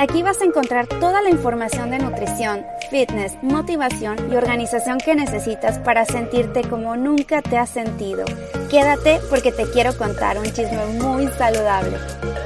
Aquí vas a encontrar toda la información de nutrición, fitness, motivación y organización que necesitas para sentirte como nunca te has sentido. Quédate porque te quiero contar un chisme muy saludable.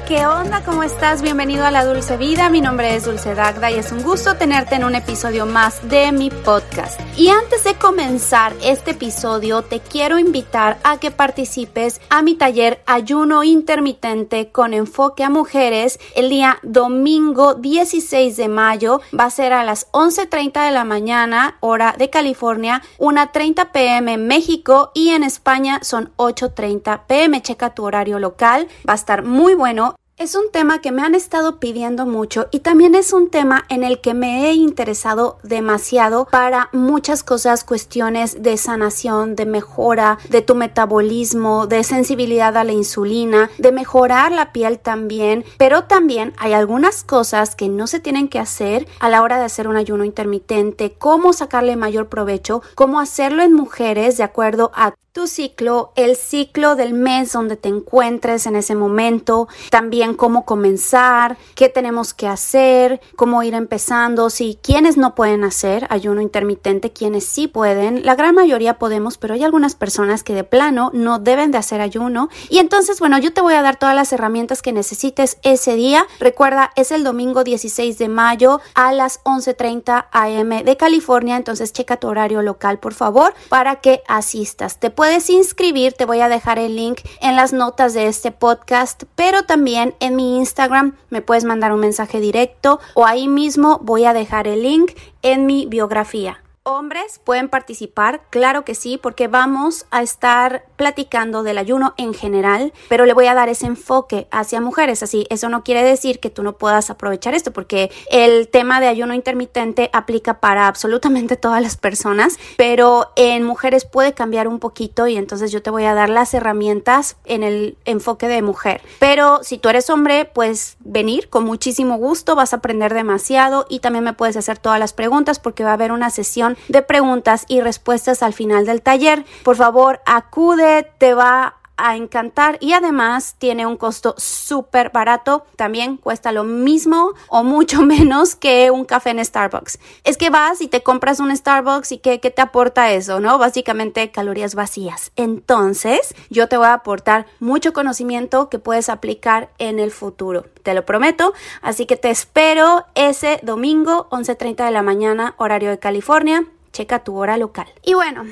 ¿Qué onda? ¿Cómo estás? Bienvenido a La Dulce Vida. Mi nombre es Dulce Dagda y es un gusto tenerte en un episodio más de mi podcast. Y antes de comenzar este episodio, te quiero invitar a que participes a mi taller Ayuno Intermitente con enfoque a mujeres el día domingo 16 de mayo. Va a ser a las 11.30 de la mañana, hora de California, 1.30 pm en México y en España son 8.30 pm. Checa tu horario local. Va a estar muy bueno. Es un tema que me han estado pidiendo mucho y también es un tema en el que me he interesado demasiado para muchas cosas, cuestiones de sanación, de mejora de tu metabolismo, de sensibilidad a la insulina, de mejorar la piel también, pero también hay algunas cosas que no se tienen que hacer a la hora de hacer un ayuno intermitente, cómo sacarle mayor provecho, cómo hacerlo en mujeres de acuerdo a tu ciclo, el ciclo del mes donde te encuentres en ese momento, también cómo comenzar, qué tenemos que hacer, cómo ir empezando, si quienes no pueden hacer ayuno intermitente, quienes sí pueden, la gran mayoría podemos, pero hay algunas personas que de plano no deben de hacer ayuno y entonces, bueno, yo te voy a dar todas las herramientas que necesites ese día. Recuerda, es el domingo 16 de mayo a las 11:30 am de California, entonces checa tu horario local, por favor, para que asistas. Te puedes inscribir, te voy a dejar el link en las notas de este podcast, pero también en mi Instagram me puedes mandar un mensaje directo o ahí mismo voy a dejar el link en mi biografía. Hombres pueden participar, claro que sí, porque vamos a estar platicando del ayuno en general, pero le voy a dar ese enfoque hacia mujeres. Así, eso no quiere decir que tú no puedas aprovechar esto, porque el tema de ayuno intermitente aplica para absolutamente todas las personas, pero en mujeres puede cambiar un poquito y entonces yo te voy a dar las herramientas en el enfoque de mujer. Pero si tú eres hombre, puedes venir con muchísimo gusto, vas a aprender demasiado y también me puedes hacer todas las preguntas porque va a haber una sesión de preguntas y respuestas al final del taller. Por favor, acude, te va a encantar y además tiene un costo súper barato. También cuesta lo mismo o mucho menos que un café en Starbucks. Es que vas y te compras un Starbucks y ¿qué, qué te aporta eso? ¿No? Básicamente calorías vacías. Entonces, yo te voy a aportar mucho conocimiento que puedes aplicar en el futuro. Te lo prometo. Así que te espero ese domingo 11.30 de la mañana, horario de California checa tu hora local. Y bueno,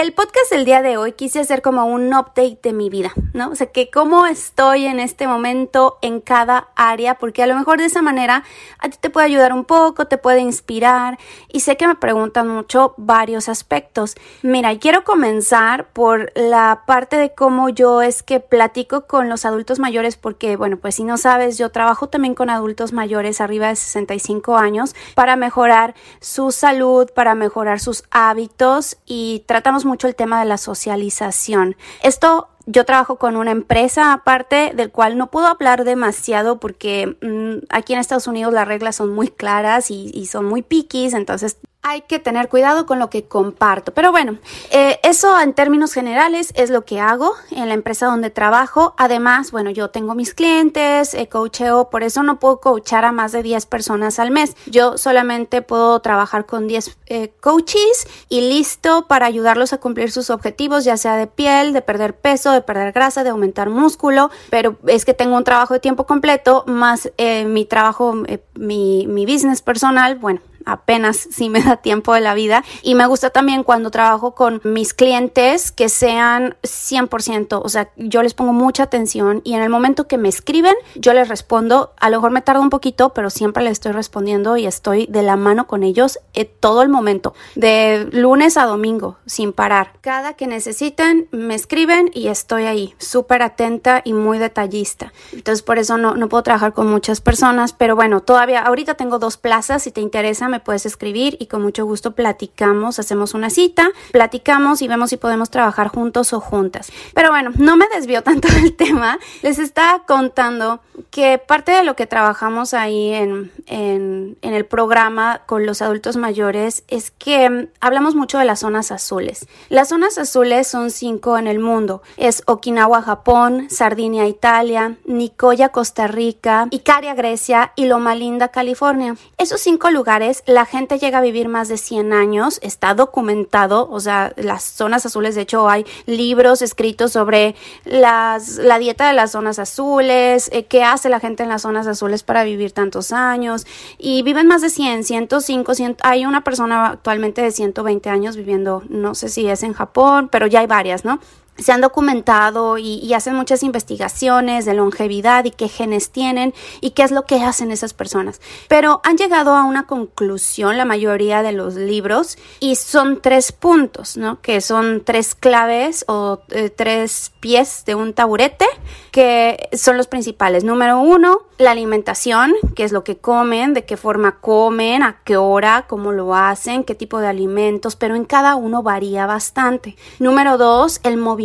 el podcast del día de hoy quise hacer como un update de mi vida, ¿no? O sea, que cómo estoy en este momento en cada área, porque a lo mejor de esa manera a ti te puede ayudar un poco, te puede inspirar y sé que me preguntan mucho varios aspectos. Mira, quiero comenzar por la parte de cómo yo es que platico con los adultos mayores, porque bueno, pues si no sabes, yo trabajo también con adultos mayores arriba de 65 años para mejorar su salud, para mejorar sus hábitos y tratamos mucho el tema de la socialización. Esto yo trabajo con una empresa aparte del cual no puedo hablar demasiado porque mm, aquí en Estados Unidos las reglas son muy claras y, y son muy piquis, entonces hay que tener cuidado con lo que comparto. Pero bueno, eh, eso en términos generales es lo que hago en la empresa donde trabajo. Además, bueno, yo tengo mis clientes, eh, coacheo, por eso no puedo coachar a más de 10 personas al mes. Yo solamente puedo trabajar con 10 eh, coaches y listo para ayudarlos a cumplir sus objetivos, ya sea de piel, de perder peso, de perder grasa, de aumentar músculo. Pero es que tengo un trabajo de tiempo completo más eh, mi trabajo, eh, mi, mi business personal. Bueno, apenas si me da tiempo de la vida y me gusta también cuando trabajo con mis clientes que sean 100%, o sea, yo les pongo mucha atención y en el momento que me escriben, yo les respondo, a lo mejor me tarda un poquito, pero siempre les estoy respondiendo y estoy de la mano con ellos eh, todo el momento, de lunes a domingo, sin parar. Cada que necesiten, me escriben y estoy ahí, súper atenta y muy detallista. Entonces, por eso no, no puedo trabajar con muchas personas, pero bueno, todavía ahorita tengo dos plazas, si te interesa, me puedes escribir y con mucho gusto platicamos, hacemos una cita, platicamos y vemos si podemos trabajar juntos o juntas. Pero bueno, no me desvío tanto del tema. Les estaba contando que parte de lo que trabajamos ahí en, en, el programa con los adultos mayores es que hablamos mucho de las zonas azules. Las zonas azules son cinco en el mundo. Es Okinawa, Japón, Sardinia, Italia, Nicoya, Costa Rica, Icaria, Grecia y Loma Linda, California. Esos cinco lugares la gente llega a vivir más de 100 años, está documentado, o sea, las zonas azules, de hecho hay libros escritos sobre las, la dieta de las zonas azules, eh, qué hace la gente en las zonas azules para vivir tantos años y viven más de 100, 105, 100, hay una persona actualmente de 120 años viviendo, no sé si es en Japón, pero ya hay varias, ¿no? Se han documentado y, hacen muchas investigaciones de longevidad y qué genes tienen y qué es lo que hacen esas personas. Pero han llegado a una conclusión la mayoría de los libros y son tres puntos, ¿no? Que son tres claves o eh, tres pies de un taburete que son los principales. Número uno, la alimentación, qué es lo que comen, de qué forma comen, a qué hora, cómo lo hacen, qué tipo de alimentos, pero en cada uno varía bastante. Número dos, el movimiento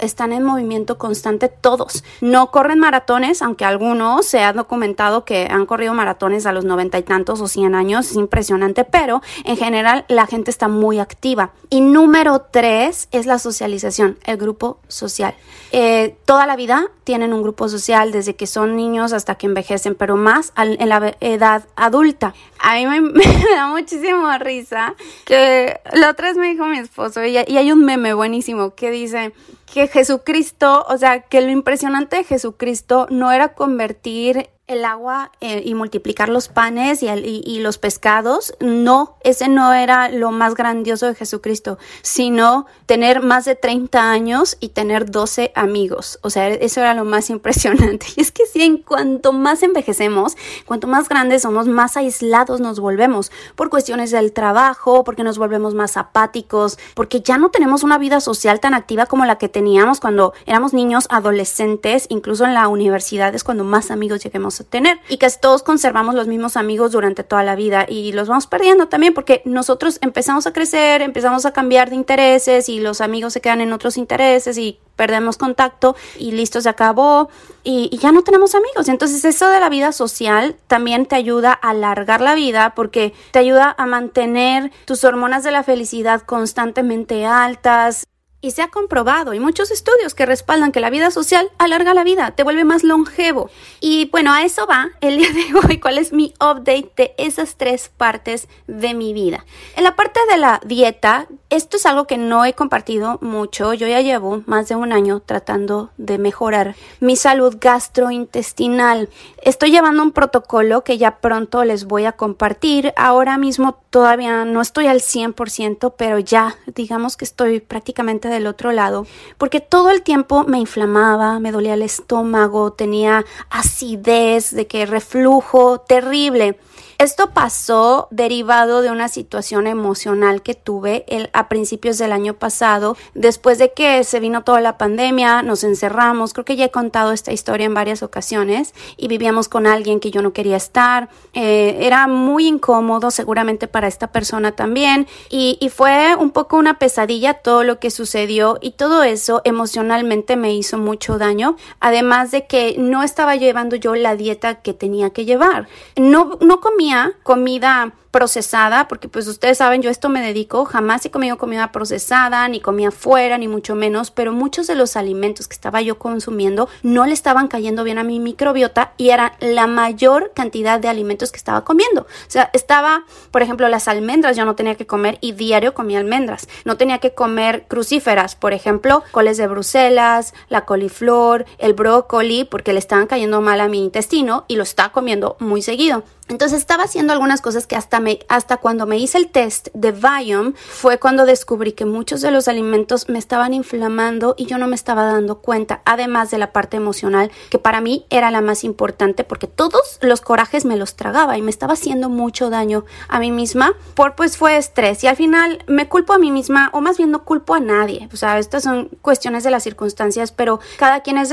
están en movimiento constante todos. No corren maratones, aunque algunos se ha documentado que han corrido maratones a los noventa y tantos o cien años, es impresionante, pero en general la gente está muy activa. Y número tres es la socialización, el grupo social. Eh, toda la vida tienen un grupo social desde que son niños hasta que envejecen, pero más en la edad adulta. A mí me, da muchísimo risa que la otra vez me dijo mi esposo y hay un meme buenísimo que dice, que Jesucristo, o sea, que lo impresionante de Jesucristo no era convertir el agua eh, y multiplicar los panes y, los pescados. No, ese no era lo más grandioso de Jesucristo, sino tener más de 30 años y tener 12 amigos. O sea, eso era lo más impresionante. Y es que sí, en cuanto más envejecemos, cuanto más grandes somos, más aislados nos volvemos por cuestiones del trabajo, porque nos volvemos más apáticos, porque ya no tenemos una vida social tan activa como la que teníamos cuando éramos niños, adolescentes, incluso en la universidad es cuando más amigos lleguemos tener y que todos conservamos los mismos amigos durante toda la vida y los vamos perdiendo también porque nosotros empezamos a crecer, empezamos a cambiar de intereses y los amigos se quedan en otros intereses y perdemos contacto y listo, se acabó y, y, ya no tenemos amigos. Entonces eso de la vida social también te ayuda a alargar la vida porque te ayuda a mantener tus hormonas de la felicidad constantemente altas, y se ha comprobado, hay muchos estudios que respaldan que la vida social alarga la vida, te vuelve más longevo. Y bueno, a eso va el día de hoy, cuál es mi update de esas tres partes de mi vida. En la parte de la dieta, esto es algo que no he compartido mucho. Yo ya llevo más de un año tratando de mejorar mi salud gastrointestinal. Estoy llevando un protocolo que ya pronto les voy a compartir. Ahora mismo todavía no estoy al 100%, pero ya digamos que estoy prácticamente del otro lado, porque todo el tiempo me inflamaba, me dolía el estómago, tenía acidez, de que reflujo terrible. Esto pasó derivado de una situación emocional que tuve el, a principios del año pasado, después de que se vino toda la pandemia, nos encerramos, creo que ya he contado esta historia en varias ocasiones. Y vivíamos con alguien que yo no quería estar, eh, era muy incómodo seguramente para esta persona también. Y, y fue un poco una pesadilla todo lo que sucedió. Y todo eso emocionalmente me hizo mucho daño, además de que no estaba llevando yo la dieta que tenía que llevar, no, no comía comida procesada, porque pues ustedes saben, yo esto me dedico, jamás he comido comida procesada, ni comía fuera, ni mucho menos, pero muchos de los alimentos que estaba yo consumiendo no le estaban cayendo bien a mi microbiota y era la mayor cantidad de alimentos que estaba comiendo. O sea, estaba, por ejemplo, las almendras, yo no tenía que comer y diario comía almendras. No tenía que comer crucíferas, por ejemplo, coles de Bruselas, la coliflor, el brócoli, porque le estaban cayendo mal a mi intestino y lo estaba comiendo muy seguido. Entonces estaba haciendo algunas cosas que hasta, me, hasta cuando me hice el test de Viome fue cuando descubrí que muchos de los alimentos me estaban inflamando y yo no me estaba dando cuenta, además de la parte emocional que para mí era la más importante porque todos los corajes me los tragaba y me estaba haciendo mucho daño a mí misma por pues fue estrés. Y al final me culpo a mí misma o más bien no culpo a nadie, o sea, estas son cuestiones de las circunstancias, pero cada quien es,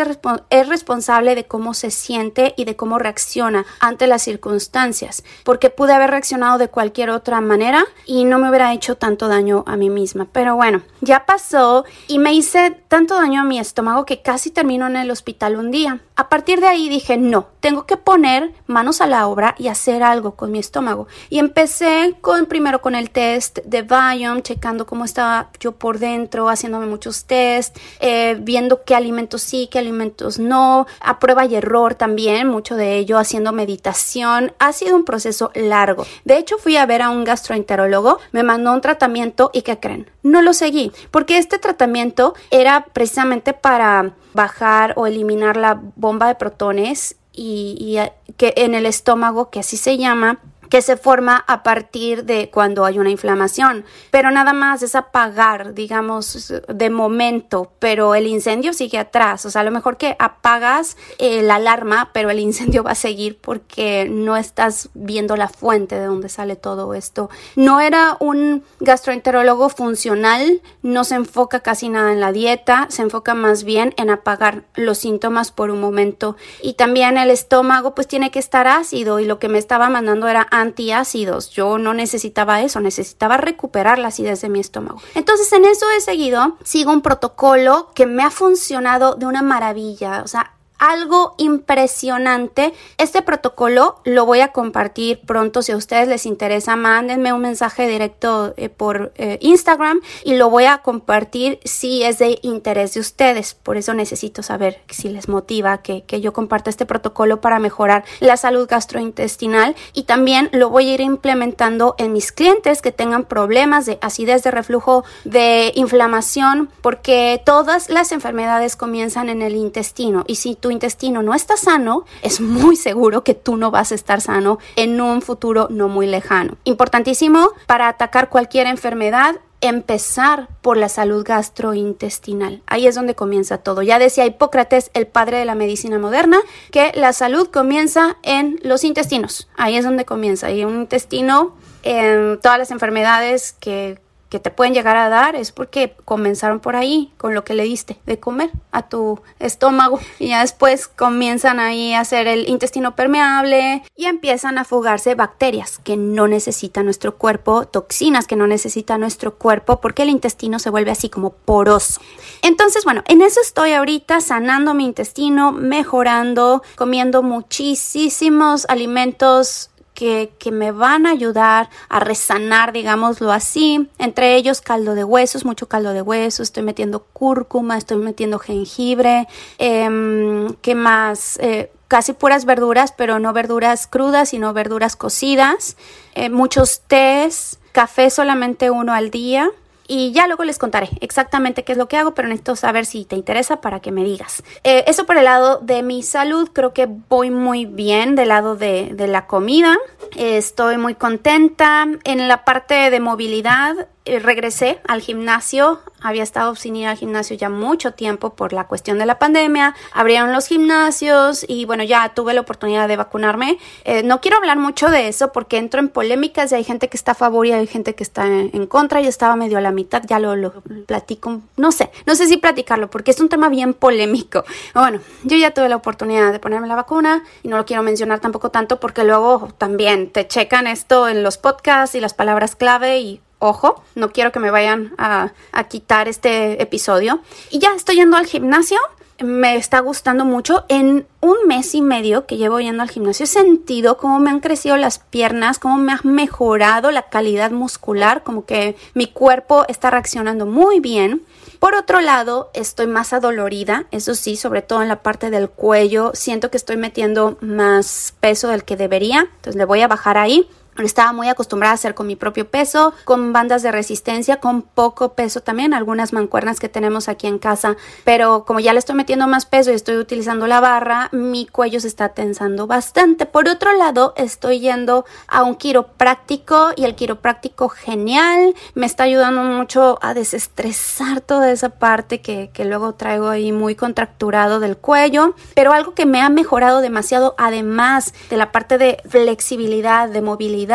es responsable de cómo se siente y de cómo reacciona ante las circunstancias porque pude haber reaccionado de cualquier otra manera y no me hubiera hecho tanto daño a mí misma. Pero bueno, ya pasó y me hice tanto daño a mi estómago que casi termino en el hospital un día. A partir de ahí dije, no, tengo que poner manos a la obra y hacer algo con mi estómago. Y empecé con primero con el test de Biome, checando cómo estaba yo por dentro, haciéndome muchos test, eh, viendo qué alimentos sí, qué alimentos no, a prueba y error también, mucho de ello, haciendo meditación. Ha sido un proceso largo. De hecho, fui a ver a un gastroenterólogo, me mandó un tratamiento y ¿qué creen? No lo seguí, porque este tratamiento era precisamente para bajar o eliminar la bomba de protones y, eh, que en el estómago, que así se llama, que se forma a partir de cuando hay una inflamación, pero nada más es apagar, digamos, de momento, pero el incendio sigue atrás, o sea, a lo mejor que apagas eh, la alarma, pero el incendio va a seguir porque no estás viendo la fuente de donde sale todo esto. No era un gastroenterólogo funcional, no se enfoca casi nada en la dieta, se enfoca más bien en apagar los síntomas por un momento. Y también el estómago pues tiene que estar ácido y lo que me estaba mandando era antiácidos. Yo no necesitaba eso, necesitaba recuperar la acidez de mi estómago. Entonces en eso he seguido, sigo un protocolo que me ha funcionado de una maravilla. O sea, algo impresionante. Este protocolo lo voy a compartir pronto. Si a ustedes les interesa, mándenme un mensaje directo eh, por eh, Instagram y lo voy a compartir si es de interés de ustedes. Por eso necesito saber si les motiva que, que yo comparta este protocolo para mejorar la salud gastrointestinal y también lo voy a ir implementando en mis clientes que tengan problemas de acidez, de reflujo, de inflamación, porque todas las enfermedades comienzan en el intestino y si tú intestino no está sano, es muy seguro que tú no vas a estar sano en un futuro no muy lejano. Importantísimo para atacar cualquier enfermedad empezar por la salud gastrointestinal. Ahí es donde comienza todo. Ya decía Hipócrates, el padre de la medicina moderna, que la salud comienza en los intestinos. Ahí es donde comienza. Y un intestino, en todas las enfermedades que que te pueden llegar a dar es porque comenzaron por ahí con lo que le diste de comer a tu estómago y ya después comienzan ahí a hacer el intestino permeable y empiezan a fugarse bacterias que no necesita nuestro cuerpo, toxinas que no necesita nuestro cuerpo porque el intestino se vuelve así como poroso. Entonces, bueno, en eso estoy ahorita sanando mi intestino, mejorando, comiendo muchísimos alimentos que, me van a ayudar a resanar, digámoslo así. Entre ellos caldo de huesos, mucho caldo de huesos, estoy metiendo cúrcuma, estoy metiendo jengibre, eh, ¿qué más? Eh, casi puras verduras, pero no verduras crudas, sino verduras cocidas, eh, muchos tés, café solamente uno al día y ya luego les contaré exactamente qué es lo que hago, pero necesito saber si te interesa para que me digas. Eh, eso por el lado de mi salud, creo que voy muy bien del lado de, la comida, estoy muy contenta. En la parte de movilidad, regresé al gimnasio. Había estado sin ir al gimnasio ya mucho tiempo por la cuestión de la pandemia. Abrieron los gimnasios y bueno, ya tuve la oportunidad de vacunarme. Eh, no quiero hablar mucho de eso porque entro en polémicas y hay gente que está a favor y hay gente que está en, contra. Yo estaba medio a la mitad, ya lo, lo, platico. No sé, no sé si platicarlo porque es un tema bien polémico. Bueno, yo ya tuve la oportunidad de ponerme la vacuna y no lo quiero mencionar tampoco tanto porque luego también te checan esto en los podcasts y las palabras clave y Ojo, no quiero que me vayan a, quitar este episodio. Y ya estoy yendo al gimnasio me está gustando mucho. En un mes y medio que llevo yendo al gimnasio he sentido cómo me han crecido las piernas, cómo me ha mejorado la calidad muscular, como que mi cuerpo está reaccionando muy bien. Por otro lado, estoy más adolorida, eso sí, sobre todo en la parte del cuello. Siento que estoy metiendo más peso del que debería, entonces le voy a bajar ahí. Estaba muy acostumbrada a hacer con mi propio peso, con bandas de resistencia, con poco peso también, algunas mancuernas que tenemos aquí en casa, pero como ya le estoy metiendo más peso y estoy utilizando la barra, mi cuello se está tensando bastante. Por otro lado, estoy yendo a un quiropráctico y el quiropráctico genial, me está ayudando mucho a desestresar toda esa parte que, luego traigo ahí muy contracturado del cuello, pero algo que me ha mejorado demasiado, además de la parte de flexibilidad, de movilidad,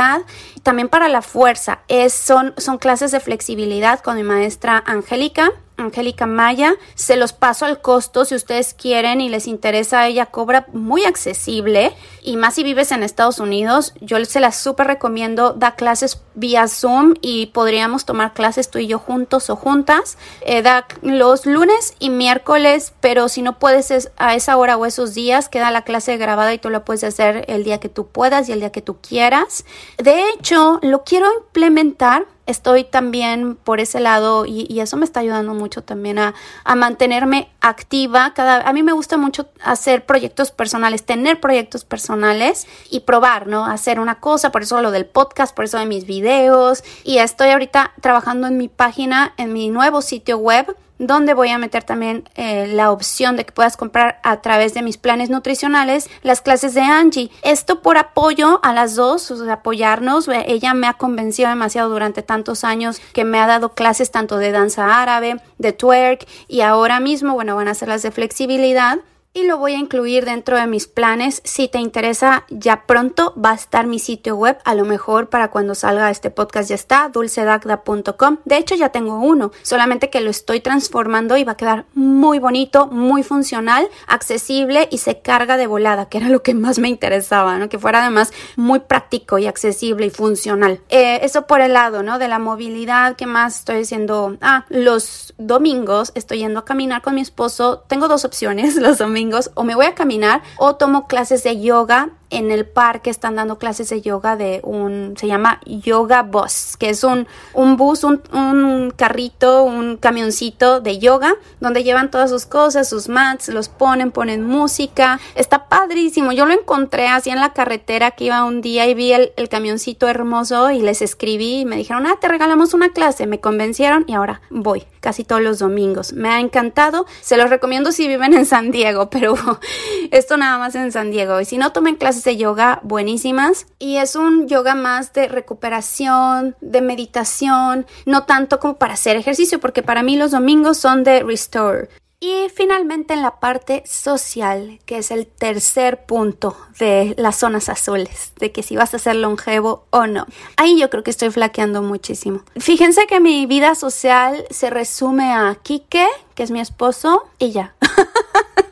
también para la fuerza. Es, son, son clases de flexibilidad con mi maestra Angélica Angélica Maya. Se los paso al costo si ustedes quieren y les interesa. Ella cobra muy accesible y más si vives en Estados Unidos. Yo se la súper recomiendo. Da clases vía Zoom y podríamos tomar clases tú y yo juntos o juntas. Eh, da los lunes y miércoles, pero si no puedes a esa hora o esos días, queda la clase grabada y tú la puedes hacer el día que tú puedas y el día que tú quieras. De hecho, lo quiero implementar estoy también por ese lado y, eso me está ayudando mucho también a, mantenerme activa. Cada, a mí me gusta mucho hacer proyectos personales, tener proyectos personales y probar, ¿no? Hacer una cosa, por eso lo del podcast, por eso de mis videos y estoy ahorita trabajando en mi página, en mi nuevo sitio web donde voy a meter también eh, la opción de que puedas comprar a través de mis planes nutricionales las clases de Angie. Esto por apoyo a las dos, o sea, apoyarnos. Ella me ha convencido demasiado durante tantos años que me ha dado clases tanto de danza árabe, de twerk y ahora mismo, bueno, van a ser las de flexibilidad y lo voy a incluir dentro de mis planes. Si te interesa, ya pronto va a estar mi sitio web. A lo mejor para cuando salga este podcast ya está, dulcedagda.com. De hecho, ya tengo uno, solamente que lo estoy transformando y va a quedar muy bonito, muy funcional, accesible y se carga de volada, que era lo que más me interesaba, ¿no? Que fuera además muy práctico y accesible y funcional. Eh, eso por el lado, ¿no? De la movilidad, ¿qué más estoy diciendo? Ah, los domingos estoy yendo a caminar con mi esposo. Tengo dos opciones los domingos o me voy a caminar o tomo clases de yoga en el parque están dando clases de yoga de un, se llama Yoga Bus, que es un, un bus, un, un, carrito, un camioncito de yoga, donde llevan todas sus cosas, sus mats, los ponen, ponen música. Está padrísimo. Yo lo encontré así en la carretera que iba un día y vi el, el camioncito hermoso y les escribí y me dijeron, ah, te regalamos una clase. Me convencieron y ahora voy casi todos los domingos. Me ha encantado. Se los recomiendo si viven en San Diego, pero esto nada más en San Diego. Y si no tomen clases de yoga buenísimas y es un yoga más de recuperación, de meditación, no tanto como para hacer ejercicio, porque para mí los domingos son de restore. Y finalmente en la parte social, que es el tercer punto de las zonas azules, de que si vas a ser longevo o no. Ahí yo creo que estoy flaqueando muchísimo. Fíjense que mi vida social se resume a Kike, que es mi esposo, y ya.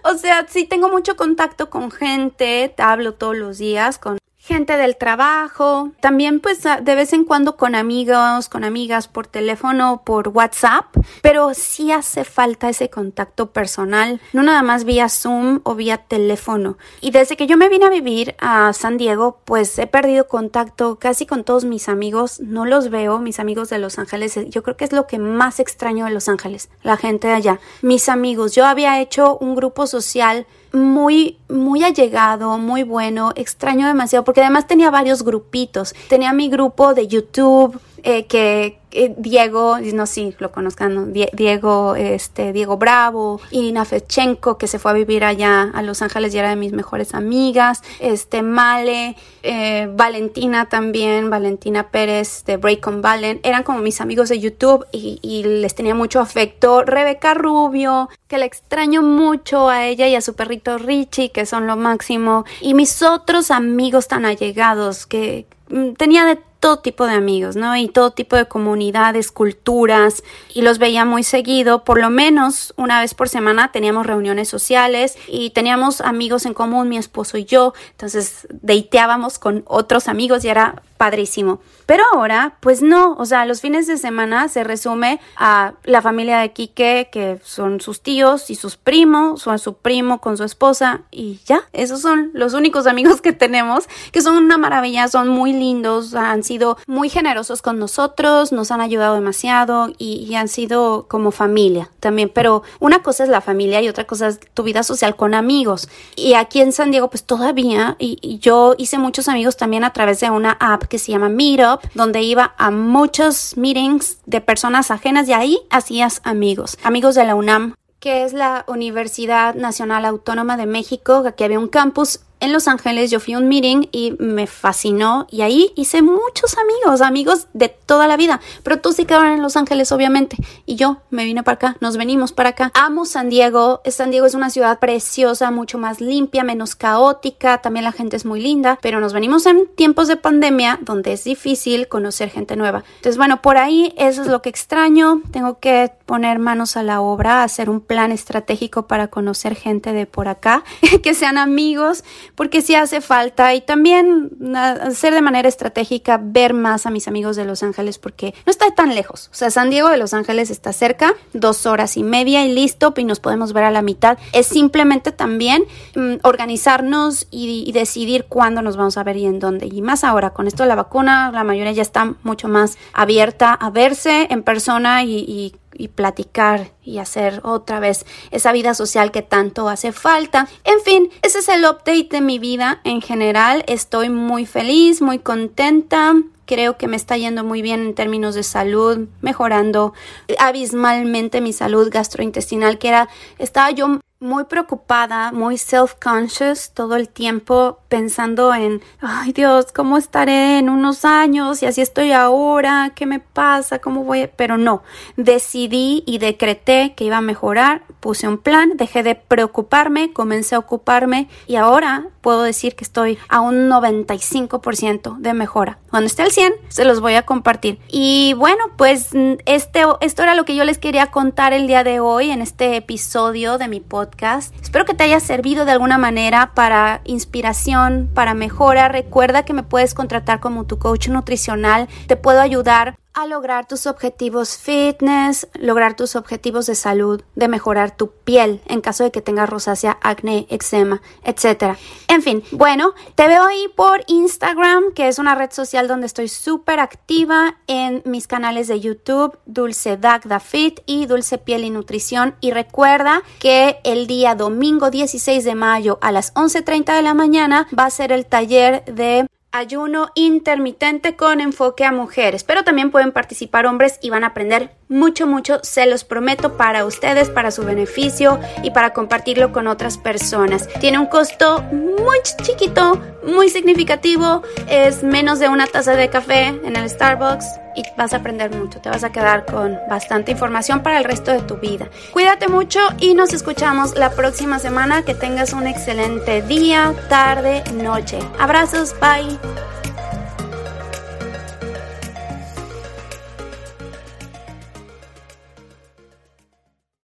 o sea, sí tengo mucho contacto con gente, te hablo todos los días con gente del trabajo, también pues de vez en cuando con amigos, con amigas por teléfono, por WhatsApp, pero sí hace falta ese contacto personal, no nada más vía Zoom o vía teléfono. Y desde que yo me vine a vivir a San Diego, pues he perdido contacto casi con todos mis amigos, no los veo, mis amigos de Los Ángeles, yo creo que es lo que más extraño de Los Ángeles, la gente de allá, mis amigos, yo había hecho un grupo social muy, muy allegado, muy bueno, extraño demasiado, porque además tenía varios grupitos. Tenía mi grupo de YouTube, eh, que Diego, no si lo conozcan, Diego, este, Diego Bravo, Irina Fechenko, que se fue a vivir allá a Los Ángeles y era de mis mejores amigas, este, Male, eh, Valentina también, Valentina Pérez de Break on Valen, eran como mis amigos de YouTube y, y les tenía mucho afecto. Rebeca Rubio, que le extraño mucho a ella y a su perrito Richie, que son lo máximo, y mis otros amigos tan allegados que mm, tenía de todo tipo de amigos, ¿no? Y todo tipo de comunidades, culturas, y los veía muy seguido, por lo menos una vez por semana teníamos reuniones sociales y teníamos amigos en común, mi esposo y yo, entonces deiteábamos con otros amigos y era padrísimo. Pero ahora, pues no, o sea, los fines de semana se resume a la familia de Quique, que son sus tíos y sus primos, o a su primo con su esposa, y ya, esos son los únicos amigos que tenemos, que son una maravilla, son muy lindos, han sido muy generosos con nosotros, nos han ayudado demasiado y, han sido como familia también. Pero una cosa es la familia y otra cosa es tu vida social con amigos. Y aquí en San Diego, pues todavía, y yo hice muchos amigos también a través de una app que se llama Meetup, donde iba a muchos meetings de personas ajenas y ahí hacías amigos, amigos de la UNAM, que es la Universidad Nacional Autónoma de México, aquí había un campus en Los Ángeles, yo fui a un meeting y me fascinó y ahí hice muchos amigos, amigos de toda la vida, pero todos se quedaron en Los Ángeles obviamente y yo me vine para acá, nos venimos para acá. Amo San Diego, San Diego es una ciudad preciosa, mucho más limpia, menos caótica, también la gente es muy linda, pero nos venimos en tiempos de pandemia donde es difícil conocer gente nueva. Entonces, bueno, por ahí eso es lo que extraño, tengo que poner manos a la obra, hacer un plan estratégico para conocer gente de por acá, que sean amigos, porque sí hace falta y también hacer de manera estratégica ver más a mis amigos de Los Ángeles porque no está tan lejos. O sea, San Diego de Los Ángeles está cerca, dos horas y media y listo, y nos podemos ver a la mitad. Es simplemente también mm, organizarnos y, decidir cuándo nos vamos a ver y en dónde. Y más ahora, con esto de la vacuna, la mayoría ya está mucho más abierta a verse en persona y y platicar y hacer otra vez esa vida social que tanto hace falta. En fin, ese es el update de mi vida en general. Estoy muy feliz, muy contenta. Creo que me está yendo muy bien en términos de salud, mejorando abismalmente mi salud gastrointestinal, que era, estaba yo muy preocupada, muy self-conscious todo el tiempo pensando en, ay Dios, ¿cómo estaré en unos años? Y así estoy ahora, ¿qué me pasa? ¿Cómo voy? Pero no, decidí y decreté que iba a mejorar, puse un plan, dejé de preocuparme, comencé a ocuparme y ahora puedo decir que estoy a un 95% de mejora. Cuando esté al 100, se los voy a compartir. Y bueno, pues este, esto era lo que yo les quería contar el día de hoy en este episodio de mi podcast. Espero que te haya servido de alguna manera para inspiración, para mejora. Recuerda que me puedes contratar como tu coach nutricional. Te puedo ayudar a lograr tus objetivos fitness, lograr tus objetivos de salud, de mejorar tu piel en caso de que tengas rosácea, acné, eczema, etc. En fin, bueno, te veo ahí por Instagram, que es una red social donde estoy súper activa en mis canales de YouTube, Dulce Dagda Fit y Dulce Piel y Nutrición. Y recuerda que el día domingo 16 de mayo a las 11.30 de la mañana va a ser el taller de ayuno intermitente con enfoque a mujeres, pero también pueden participar hombres y van a aprender mucho, mucho, se los prometo para ustedes, para su beneficio y para compartirlo con otras personas. Tiene un costo muy chiquito, muy significativo, es menos de una taza de café en el Starbucks y vas a aprender mucho, te vas a quedar con bastante información para el resto de tu vida. Cuídate mucho y nos escuchamos la próxima semana, que tengas un excelente día, tarde, noche. Abrazos, bye.